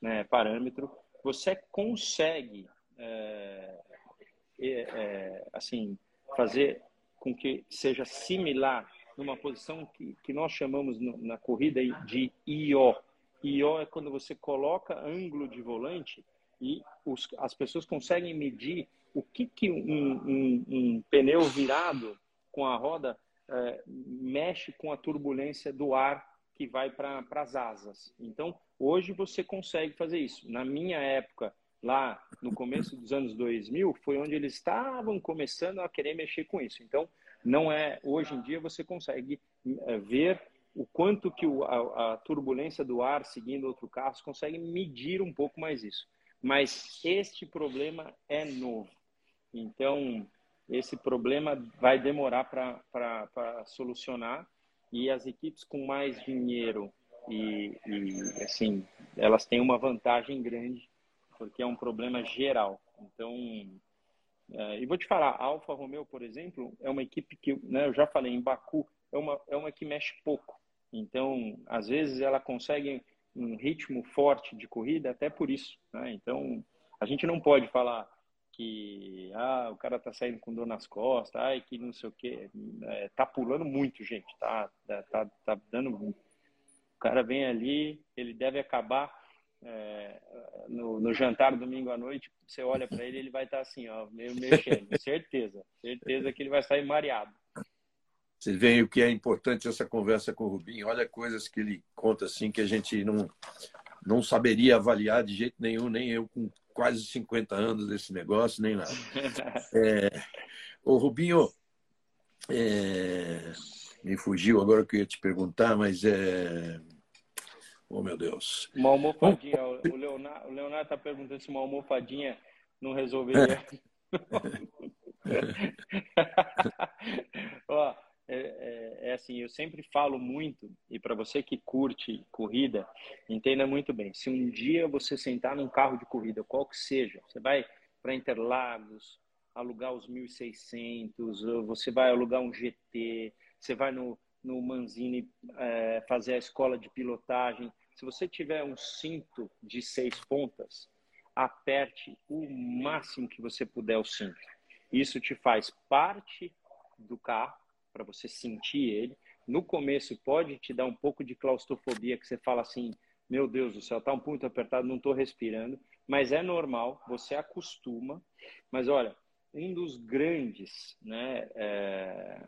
né, parâmetro. Você consegue, é, é, assim, fazer com que seja similar numa posição que, que nós chamamos no, na corrida de IO. IO é quando você coloca ângulo de volante e os, as pessoas conseguem medir o que, que um, um, um pneu virado com a roda é, mexe com a turbulência do ar que vai para as asas. Então, hoje você consegue fazer isso. Na minha época, lá no começo dos anos 2000, foi onde eles estavam começando a querer mexer com isso. Então, não é hoje em dia você consegue é, ver o quanto que a, turbulência do ar seguindo outro carro, consegue medir um pouco mais isso. Mas este problema é novo. Então, esse problema vai demorar para solucionar e as equipes com mais dinheiro e, e, assim elas têm uma vantagem grande porque é um problema geral. Então, é, e vou te falar, a Alfa Romeo, por exemplo, é uma equipe que, né, eu já falei, em Baku, é uma, é uma que mexe pouco. Então, às vezes ela consegue um ritmo forte de corrida até por isso. Né? Então, a gente não pode falar que ah, o cara tá saindo com dor nas costas, ai, que não sei o quê. É, tá pulando muito, gente. Tá, tá, tá dando. O cara vem ali, ele deve acabar é, no, no, jantar domingo à noite. Você olha para ele, ele vai estar tá assim, ó, meio mexendo. certeza, certeza que ele vai sair mareado. Você vê o que é importante essa conversa com o Rubinho. Olha coisas que ele conta assim que a gente não, não saberia avaliar de jeito nenhum, nem eu com quase 50 anos desse negócio, nem nada. É, ô, Rubinho, é, me fugiu agora que eu ia te perguntar, mas é. Oh, meu Deus. Uma almofadinha. O Leonardo está perguntando se uma almofadinha não resolveria. Ó, é, é, é, assim, eu sempre falo muito, e para você que curte corrida, entenda muito bem. Se um dia você sentar num carro de corrida, qual que seja, você vai para Interlagos, alugar os 1.600, você vai alugar um GT, você vai no, no Manzini é, fazer a escola de pilotagem. Se você tiver um cinto de seis pontas, aperte o máximo que você puder o cinto. Isso te faz parte do carro, para você sentir ele. No começo pode te dar um pouco de claustrofobia, que você fala assim, meu Deus do céu, tá um ponto apertado, não estou respirando. Mas é normal, você acostuma. Mas olha, um dos grandes, né? É...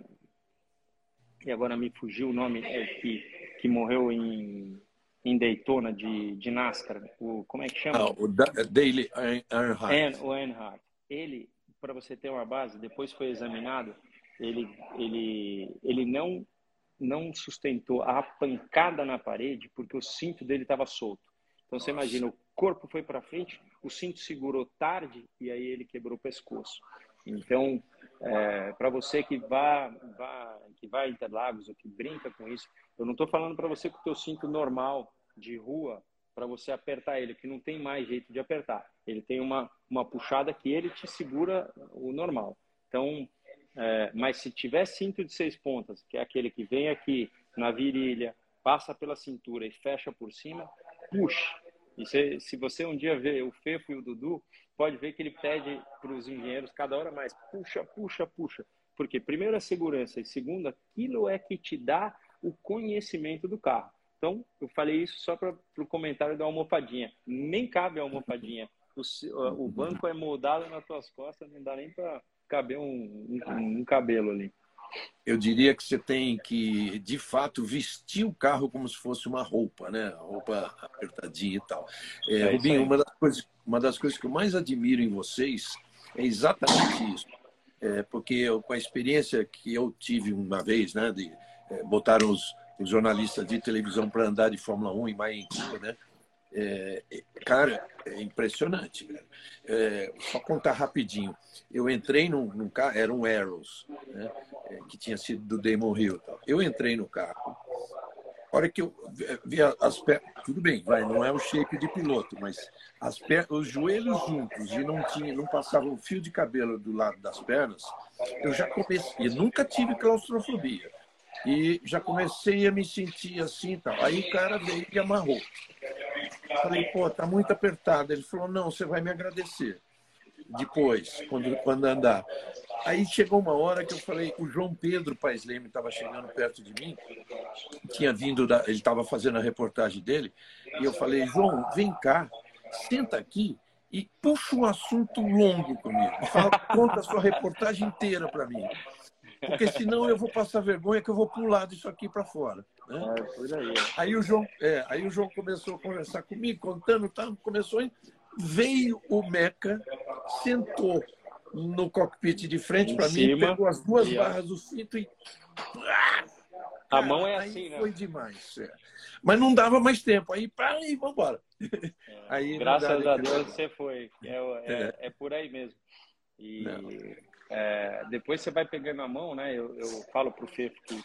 E agora me fugiu o nome é, que, que morreu em, em Daytona de, de NASCAR. O, como é que chama? Ah, o da, Daily Earnhardt. o Earnhardt. Ele, para você ter uma base, depois foi examinado, ele, ele, ele não, não sustentou a pancada na parede porque o cinto dele estava solto. Então você imagina, o corpo foi para frente, o cinto segurou tarde e aí ele quebrou o pescoço. Então, é, para você que vai, vai, que vai a Interlagos ou que brinca com isso, eu não estou falando para você com o teu cinto normal de rua para você apertar ele, que não tem mais jeito de apertar. Ele tem uma, uma puxada que ele te segura o normal. Então, é, mas se tiver cinto de seis pontas, que é aquele que vem aqui na virilha, passa pela cintura e fecha por cima, puxa. E se, se você um dia vê o Fefo e o Dudu, pode ver que ele pede para os engenheiros cada hora mais, puxa, puxa, puxa. Porque primeiro a segurança e segundo, aquilo é que te dá o conhecimento do carro. Então, eu falei isso só para o comentário da almofadinha. Nem cabe a almofadinha. O, o banco é moldado nas tuas costas, não dá nem para caber um, um, um cabelo ali. Eu diria que você tem que, de fato, vestir o carro como se fosse uma roupa, né? Roupa apertadinha e tal. É, é Rubinho, uma das, coisas, uma das coisas que eu mais admiro em vocês é exatamente isso. É, porque eu, com a experiência que eu tive uma vez, né? De, é, botaram os, os jornalistas de televisão para andar de Fórmula 1 em Miami, né? É, é, cara, é impressionante. É, só contar rapidinho. Eu entrei num, num carro, era um Arrows, né, é, que tinha sido do Damon Hill. Eu entrei no carro. A hora que eu vi as pernas, tudo bem, vai, não é o shape de piloto, mas as pernas, os joelhos juntos e não tinha, não passava um fio de cabelo do lado das pernas, eu já comecei, nunca tive claustrofobia. E já comecei a me sentir assim, tal. Aí o cara veio e amarrou. Falei, pô, tá muito apertado. Ele falou, não, você vai me agradecer depois, quando, quando andar. Aí chegou uma hora que eu falei, o João Pedro Paes Leme estava chegando perto de mim, tinha vindo, da, ele estava fazendo a reportagem dele, e eu falei, João, vem cá, senta aqui e puxa um assunto longo comigo. Fala, conta a sua reportagem inteira para mim. Porque senão eu vou passar vergonha que eu vou pular disso aqui para fora. Né? É, aí. aí. o João, é, aí o João começou a conversar comigo, contando, tá, começou, veio o Meca, sentou no cockpit de frente para mim, pegou as duas barras do cinto e a mão é assim, né? Foi demais. É. Mas não dava mais tempo. Aí, aí, vamos embora. É, aí, graças a Deus você foi. É, é, é, é. por aí mesmo. E é, depois você vai pegando a mão, né? Eu, eu falo pro Fefo que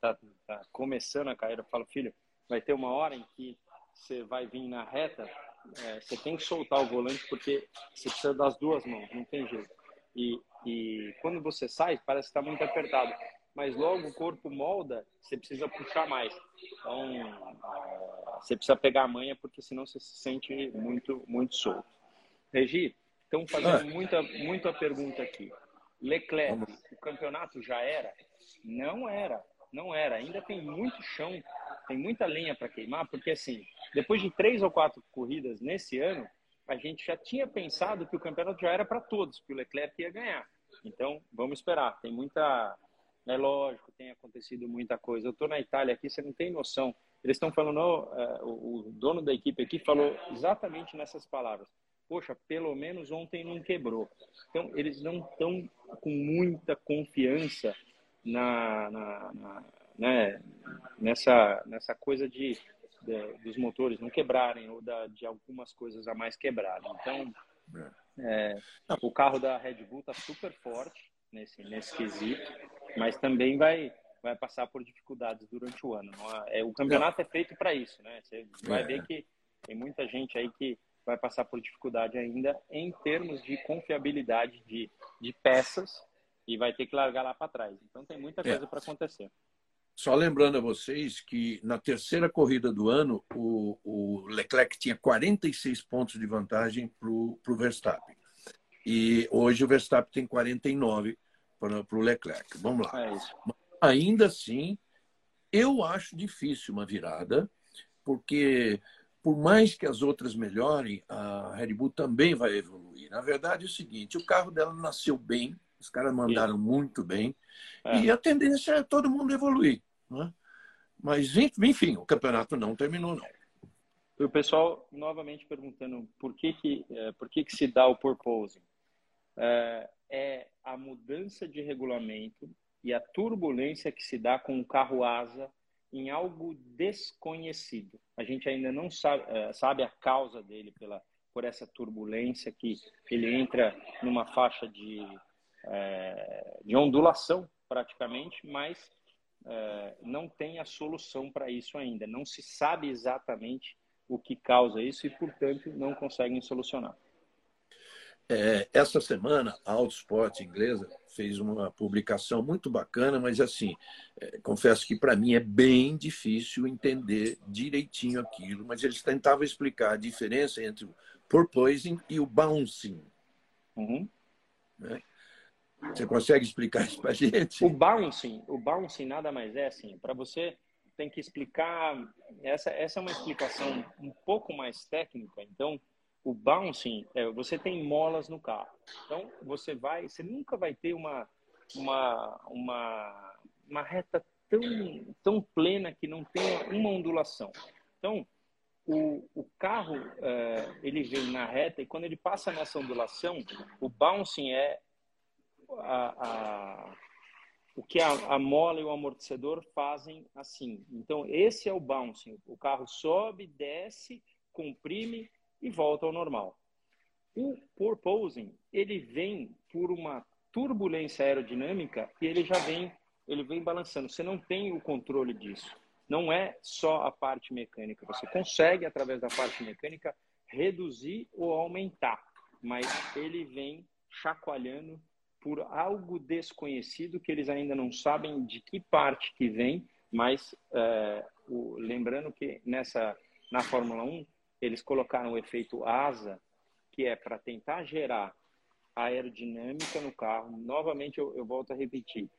tá, tá começando a carreira, eu falo, filho, vai ter uma hora em que você vai vir na reta, é, você tem que soltar o volante porque você precisa das duas mãos, não tem jeito. E, e quando você sai, parece que está muito apertado. Mas logo o corpo molda, você precisa puxar mais. Então, é, você precisa pegar a manha, porque senão você se sente muito, muito solto. Regi, estão fazendo ah. muita, muita pergunta aqui. Leclerc, o campeonato já era? Não era, não era. Ainda tem muito chão, tem muita lenha para queimar, porque assim, depois de três ou quatro corridas nesse ano, a gente já tinha pensado que o campeonato já era para todos, que o Leclerc ia ganhar. Então, vamos esperar. Tem muita. É lógico, tem acontecido muita coisa. Eu estou na Itália aqui, você não tem noção. Eles estão falando, oh, o dono da equipe aqui falou exatamente nessas palavras. Poxa, pelo menos ontem não quebrou. Então, eles não estão com muita confiança na, na, na né, nessa, nessa coisa de de, dos motores não quebrarem ou da, de algumas coisas a mais quebrarem. Então, é, o carro da Red Bull está super forte nesse, nesse quesito, mas também vai, vai passar por dificuldades durante o ano. É, o campeonato é feito para isso, né? Você vai é. ver que tem muita gente aí que vai passar por dificuldade ainda em termos de confiabilidade de, de peças e vai ter que largar lá para trás. Então tem muita é. coisa é. para acontecer. Só lembrando a vocês que na terceira corrida do ano, o, o Leclerc tinha 46 pontos de vantagem para o Verstappen. E hoje o Verstappen tem 49 para o Leclerc. Vamos lá. É Ainda assim, eu acho difícil uma virada, porque por mais que as outras melhorem, a Red Bull também vai evoluir. Na verdade, é o seguinte: o carro dela nasceu bem, os caras mandaram Isso. muito bem, é. e a tendência é todo mundo evoluir. Né? Mas, enfim, o campeonato não terminou, não. E o pessoal novamente perguntando por que, que, é, por que, que se dá o purposing. É, é a mudança de regulamento e a turbulência que se dá com o carro asa em algo desconhecido. A gente ainda não sabe, é, sabe a causa dele pela, por essa turbulência que ele entra numa faixa de, é, de ondulação praticamente, mas é, não tem a solução para isso ainda. Não se sabe exatamente o que causa isso e, portanto, não conseguem solucionar. É, essa semana, a Autosport inglesa fez uma publicação muito bacana, mas assim, é, confesso que para mim é bem difícil entender direitinho aquilo, mas eles tentavam explicar a diferença entre o porpoising e o bouncing. Uhum. Né? Você consegue explicar isso para a gente? O bouncing, o bouncing nada mais é assim, para você tem que explicar, essa, essa é uma explicação um pouco mais técnica, então o bouncing, é, você tem molas no carro, então você vai, você nunca vai ter uma, uma, uma, uma reta tão, tão plena que não tenha uma ondulação. Então, o, o carro, é, ele vem na reta e quando ele passa nessa ondulação, o bouncing é a, a, o que a, a, mola e o amortecedor fazem assim. Então, esse é o bouncing. O carro sobe, desce, comprime e volta ao normal. O porpoising, ele vem por uma turbulência aerodinâmica e ele já vem, ele vem balançando. Você não tem o controle disso. Não é só a parte mecânica. Você consegue, através da parte mecânica, reduzir ou aumentar, mas ele vem chacoalhando por algo desconhecido que eles ainda não sabem de que parte que vem, mas é, o, lembrando que nessa na Fórmula 1 eles colocaram o efeito asa, que é para tentar gerar aerodinâmica no carro. Novamente eu, eu volto a repetir.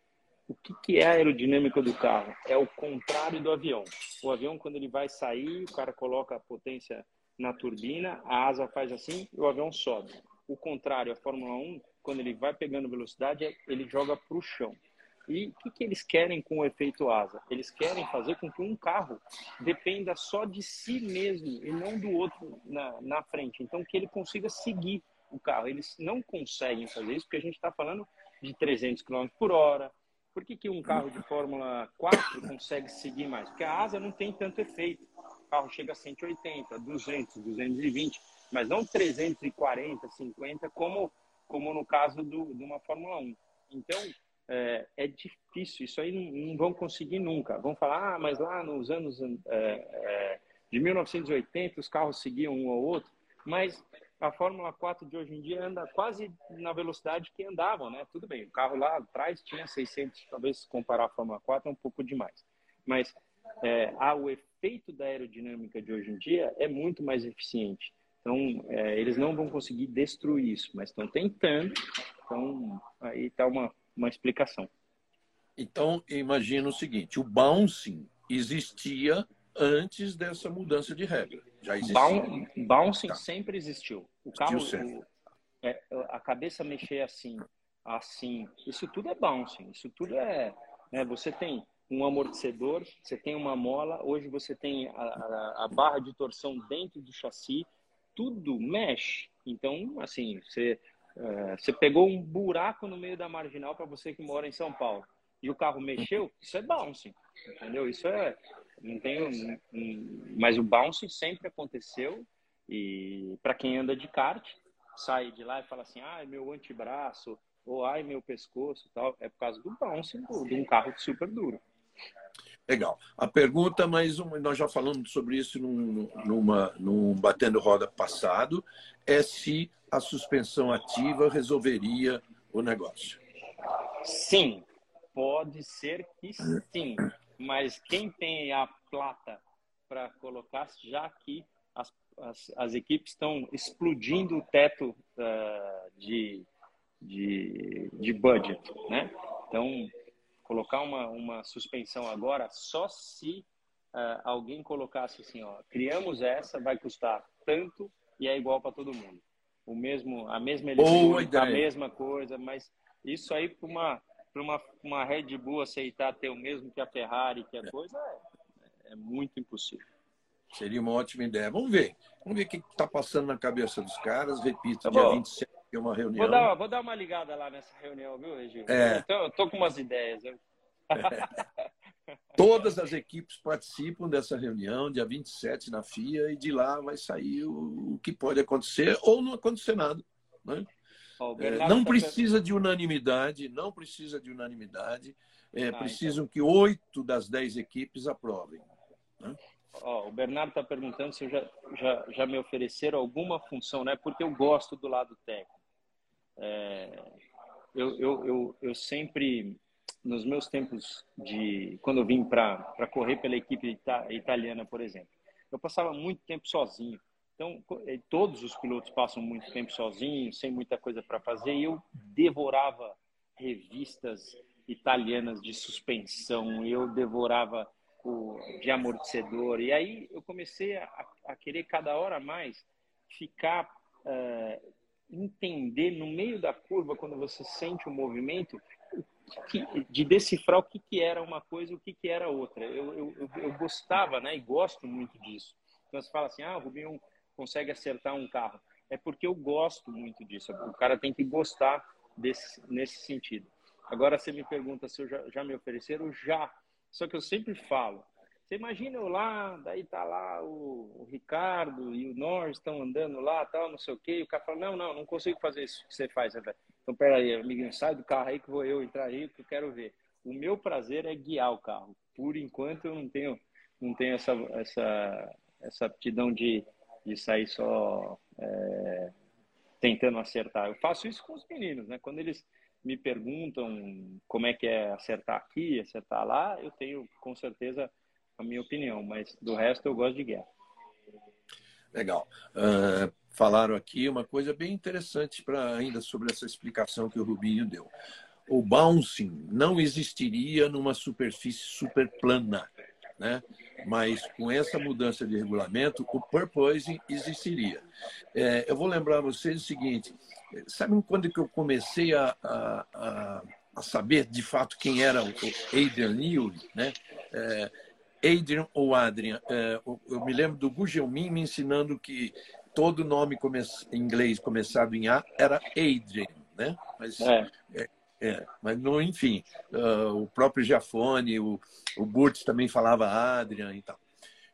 O que, que, é a aerodinâmica do carro? É o contrário do avião. O avião, quando ele vai sair, o cara coloca a potência na turbina, a asa faz assim e o avião sobe. O contrário, a Fórmula 1 quando ele vai pegando velocidade, ele joga para o chão. E o que, que, eles querem com o efeito asa? Eles querem fazer com que um carro dependa só de si mesmo e não do outro na, na frente. Então, que ele consiga seguir o carro. Eles não conseguem fazer isso porque a gente está falando de 300 km por hora, Por que, que um carro de Fórmula 4 consegue seguir mais? Porque a asa não tem tanto efeito. O carro chega a 180, 200, 220, mas não 340, 50, como, como no caso do, de uma Fórmula 1. Então, é, é difícil. Isso aí não, não, vão conseguir nunca. Vão falar, ah, mas lá nos anos é, é, de 1980 os carros seguiam um ao outro. Mas a Fórmula 4 de hoje em dia anda quase na velocidade que andavam, né? Tudo bem, o carro lá atrás tinha 600, talvez comparar a Fórmula 4 é um pouco demais. Mas é, o efeito da aerodinâmica de hoje em dia é muito mais eficiente. Então, é, eles não vão conseguir destruir isso, mas estão tentando. Então, aí está uma, uma explicação. Então, imagina o seguinte: o bouncing existia antes dessa mudança de regra. Já existia. Bouncing tá. sempre existiu. O carro, o, é, a cabeça mexer assim, assim, isso tudo é bouncing. Isso tudo é, é você tem um amortecedor, você tem uma mola, hoje você tem a, a, a barra de torção dentro do chassi, tudo mexe. Então, assim, você, é, você pegou um buraco no meio da marginal para você que mora em São Paulo e o carro mexeu, isso é bouncing, entendeu? Isso é, não mas o bounce sempre aconteceu e para quem anda de kart sai de lá e fala assim, ah, meu antebraço ou ai meu pescoço, tal, é por causa do bounce de um carro super duro. Legal. A pergunta, mas nós já falamos sobre isso num, numa, num batendo roda passado, é se a suspensão ativa resolveria o negócio. Sim, pode ser que sim mas quem tem a plata para colocar, já que as, as, as, equipes estão explodindo o teto uh, de, de, de budget, né? Então, colocar uma, uma suspensão agora, só se uh, alguém colocasse assim, ó, criamos essa, vai custar tanto e é igual para todo mundo. O mesmo, a mesma eletrônica, a mesma coisa, mas isso aí para uma para uma, uma Red Bull aceitar ter o mesmo que a Ferrari, que a é. coisa, é, é muito impossível. Seria uma ótima ideia. Vamos ver. Vamos ver o que está passando na cabeça dos caras. Repito, tá dia bom. 27 é uma reunião. Vou dar, vou dar uma ligada lá nessa reunião, viu, Regina? É. Eu tô, com umas ideias. Eu... Todas as equipes participam dessa reunião, dia 27 na FIA, e de lá vai sair o que pode acontecer ou não acontecer nada. Né? É, não tá precisa de unanimidade, não precisa de unanimidade. É, ah, precisam então. que oito das dez equipes aprovem. Né? o Bernardo está perguntando se já, já, já me ofereceram alguma função, né? Porque eu gosto do lado técnico. É, eu, eu, eu, eu sempre, nos meus tempos de. Quando eu vim para correr pela equipe italiana, por exemplo, eu passava muito tempo sozinho. Então, eh, todos os pilotos passam muito tempo sozinhos, sem muita coisa para fazer, e eu devorava revistas italianas de suspensão, eu devorava o de amortecedor, e aí eu comecei a, a querer cada hora mais ficar, uh, entender no meio da curva, quando você sente o movimento, de decifrar o que, que era uma coisa e o que, que era outra. Eu, eu, eu, gostava, né, e gosto muito disso. Então você fala assim, ah, o Rubinho consegue acertar um carro. É porque eu gosto muito disso. O cara tem que gostar desse, nesse sentido. Agora você me pergunta se eu já, já me ofereceram, já. Só que eu sempre falo. Você imagina eu lá, daí tá lá o, o Ricardo e o Norris estão andando lá, tal, não sei o quê. E o cara fala, não, não, não consigo fazer isso que você faz. Então, peraí, amiguinho, sai do carro aí que vou eu entrar aí, que eu quero ver. O meu prazer é guiar o carro. Por enquanto, eu não tenho, não tenho essa, essa, essa aptidão de, de sair só é, tentando acertar. Eu faço isso com os meninos, né? Quando eles me perguntam como é que é acertar aqui, acertar lá, eu tenho com certeza a minha opinião, mas do resto eu gosto de guerra. Legal. Uh, falaram aqui uma coisa bem interessante para ainda sobre essa explicação que o Rubinho deu. O bouncing não existiria numa superfície super plana né? mas com essa mudança de regulamento, o purposing existiria. É, eu vou lembrar a vocês o seguinte: sabe quando que eu comecei a, a, a saber de fato quem era o Adrian Newey? Né? É, Adrian ou Adrian? É, eu me lembro do Gugelmin me ensinando que todo nome come, em inglês começado em A era Adrian, né? Mas é. é É, mas no, enfim, uh, o próprio Giafone, o, o Burtz também falava Adrian e tal.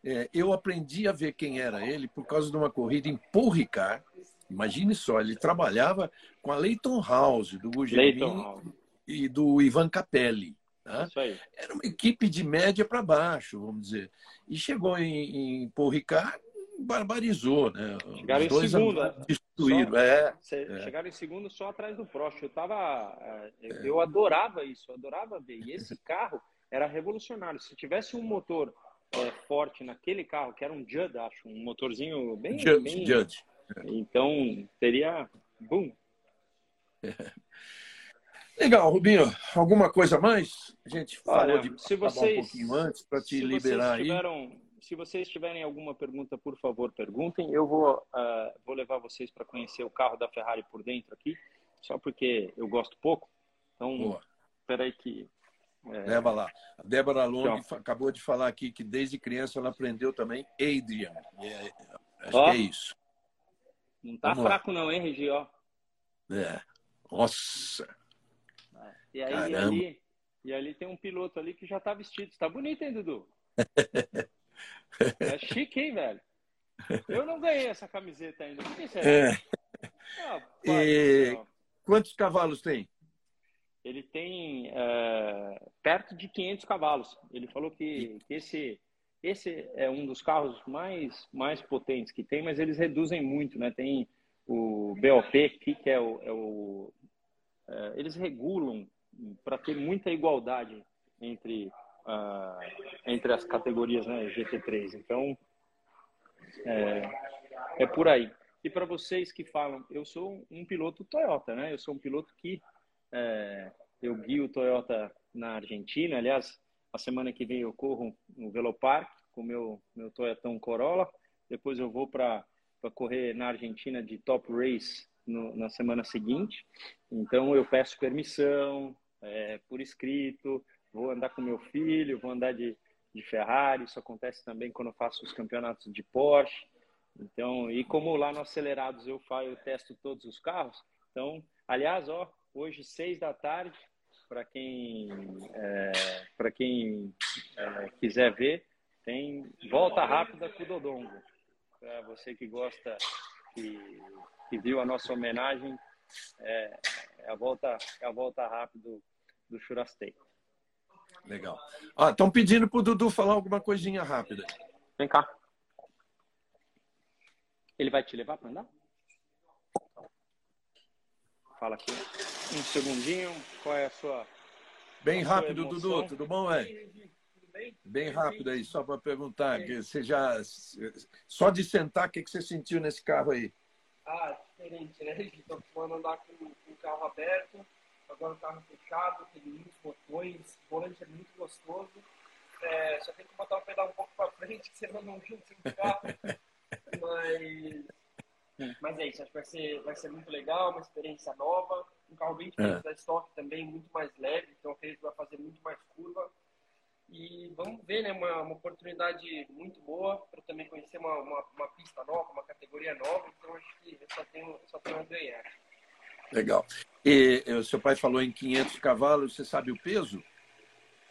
É, eu aprendi a ver quem era ele por causa de uma corrida em Paul Ricard. Imagine só, ele trabalhava com a Leighton House, do Gugelmin e do Ivan Capelli. Tá? Era uma equipe de média para baixo, vamos dizer. E chegou em, em Paul Ricard, barbarizou, né? Chegaram em segundo. Né? Destruído, é, é, Chegaram em segundo só atrás do Prost. Eu tava, é, eu adorava isso, eu adorava ver. E esse carro era revolucionário. Se tivesse um motor é, forte naquele carro, que era um Judd, acho, um motorzinho bem. Judd. Bem... Judd. Então teria. Boom! Legal, Rubinho. Alguma coisa mais? A gente falou Olha, de se vocês, um pouquinho antes para te liberar tiveram, aí. Se vocês tiverem alguma pergunta, por favor, perguntem. Eu vou, uh, vou levar vocês para conhecer o carro da Ferrari por dentro aqui, só porque eu gosto pouco. Então, espera aí que é... Leva lá. A Débora Long então. acabou de falar aqui que desde criança ela aprendeu também Adrian. É, acho Ó, que é isso. Não tá Vamos fraco lá. não, hein, Regi? Ó. É. Nossa. E aí, e ali, e ali tem um piloto ali que já tá vestido. Está bonito, hein, Dudu? é chique, hein, velho? Eu não ganhei essa camiseta ainda. Por que será? É. Ah, e... Quantos cavalos tem? ele tem é, perto de 500 cavalos. Ele falou que, que, esse, esse é um dos carros mais, mais potentes que tem, mas eles reduzem muito, né? Tem o BOP, que é o... É o é, eles regulam para ter muita igualdade entre, uh, entre as categorias né, GT3. Então, é, é por aí. E para vocês que falam, eu sou um piloto Toyota, né? Eu sou um piloto que é, eu guio Toyota na Argentina. Aliás, a semana que vem eu corro no Velopark com o meu, meu Toyotão Corolla. Depois eu vou para correr na Argentina de Top Race no, na semana seguinte. Então eu peço permissão é, por escrito, vou andar com meu filho, vou andar de, de Ferrari. Isso acontece também quando eu faço os campeonatos de Porsche. Então, e como lá no Acelerados eu faço, eu testo todos os carros. Então, aliás, ó, hoje, seis da tarde, para quem, é, para quem é, quiser ver, tem Volta Rápida com o Dodongo. Para você que gosta, que, que viu a nossa homenagem, é, é a volta, é a volta rápida do, Churastei. Legal. Estão ah, pedindo para o Dudu falar alguma coisinha rápida. Vem cá. Ele vai te levar para andar? Fala aqui. Um segundinho. Qual é a sua. Bem a rápido, sua Dudu. Tudo bom, é? Bem rápido aí, só para perguntar. Que você já, só de sentar, o que, que você sentiu nesse carro aí? Ah, diferente, né? Estou acostumado a andar com o carro aberto, agora o carro fechado, tem muitos botões, o volante é muito gostoso. É, só tem que botar o pedal um pouco para frente, senão não junta o carro. Mas mas é isso, acho que vai ser, vai ser muito legal, uma experiência nova, um carro bem diferente é. da Stock também, muito mais leve, então acredito que vai fazer muito mais curva. E vamos ver, né, uma, uma oportunidade muito boa para também conhecer uma, uma, uma, pista nova, uma categoria nova, então acho que eu só tenho, só tenho a ganhar. Legal. E o seu pai falou em 500 cavalos, você sabe o peso?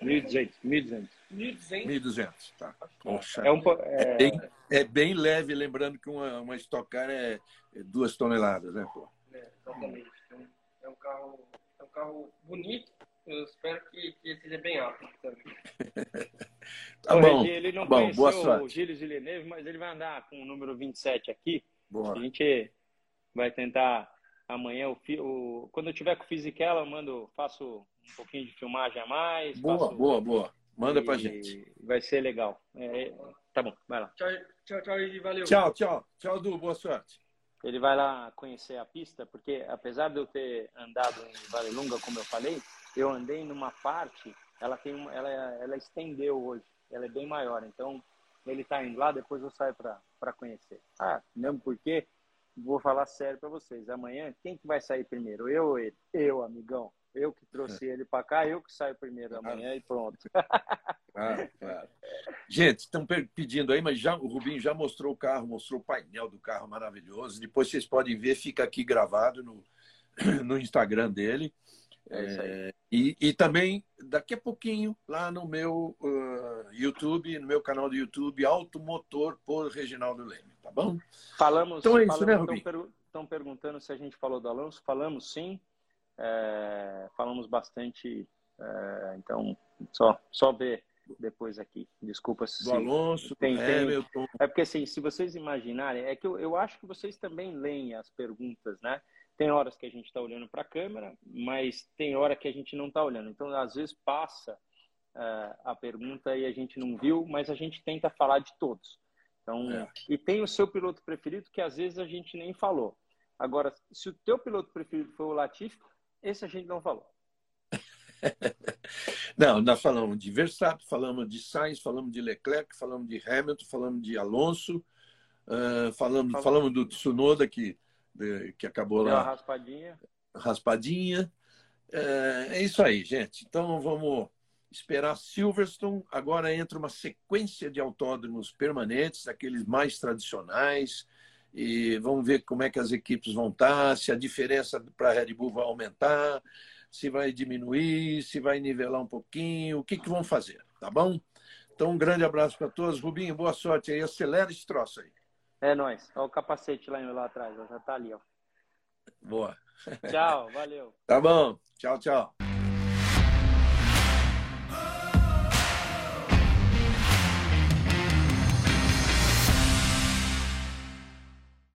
1.200. 1.200. 1.200, tá. Poxa, é, um, é... É, bem, é, bem, leve, lembrando que uma, uma Stock Car é, é duas toneladas, né, pô? É, exatamente. Então, é um carro, é um carro bonito. Eu espero que, que seja bem rápido também. tá bom. Ele não bom, conheceu o Gilles Villeneuve, mas ele vai andar com o número 27 aqui. Boa. A gente vai tentar amanhã, o, o, quando eu tiver com o Fisichella, eu mando, faço um pouquinho de filmagem a mais. Boa, faço, boa, boa. Manda e, pra gente. Vai ser legal. É, tá bom, vai lá. Tchau, tchau, tchau, valeu. Tchau, tchau. Tchau, Du, boa sorte. Ele vai lá conhecer a pista, porque apesar de eu ter andado em Valelunga, como eu falei, eu andei numa parte, ela tem uma, ela, ela estendeu hoje, ela é bem maior. Então, ele está indo lá, depois eu saio para conhecer. Ah, mesmo porque, vou falar sério para vocês, amanhã, quem que vai sair primeiro, eu ou ele? Eu, amigão. Eu que trouxe ele para cá, eu que saio primeiro amanhã e pronto. Claro, claro. Gente, estão pedindo aí, mas já, o Rubinho já mostrou o carro, mostrou o painel do carro maravilhoso. Depois vocês podem ver, fica aqui gravado no, no Instagram dele. É. É, e, e também, daqui a pouquinho, lá no meu uh, YouTube, no meu canal do YouTube, Automotor por Reginaldo Leme, bom? Falamos. Então é isso, falamos, né, Rubinho? Estão per perguntando se a gente falou do Alonso. Falamos sim. É, falamos bastante. É, então, só, só ver depois aqui. Desculpa se. Do Alonso, tem, tem, É porque, assim, se vocês imaginarem, é que eu, eu acho que vocês também leem as perguntas, né? Tem horas que a gente está olhando para a câmera, mas tem hora que a gente não está olhando. Então, às vezes, passa uh, a pergunta e a gente não viu, mas a gente tenta falar de todos. Então, é. E tem o seu piloto preferido que às vezes a gente nem falou. Agora, se o teu piloto preferido foi o Latifi, esse a gente não falou. Não, nós falamos de Verstappen, falamos de Sainz, falamos de Leclerc, falamos de Hamilton, falamos de Alonso, uh, falamos, falamos do Tsunoda, que, de, que acabou lá. raspadinha. Raspadinha. É, é isso aí, gente. Então vamos esperar Silverstone. Agora entra uma sequência de autódromos permanentes, aqueles mais tradicionais. E vamos ver como é que as equipes vão estar, se a diferença para a Red Bull vai aumentar, se vai diminuir, se vai nivelar um pouquinho, o que, que vão fazer, tá bom? Então, um grande abraço para todos. Rubinho, boa sorte aí. Acelera esse troço aí. É nóis. Olha o capacete lá, lá atrás, já tá ali, ó. Boa. Tchau, valeu. Tá bom. Tchau, tchau.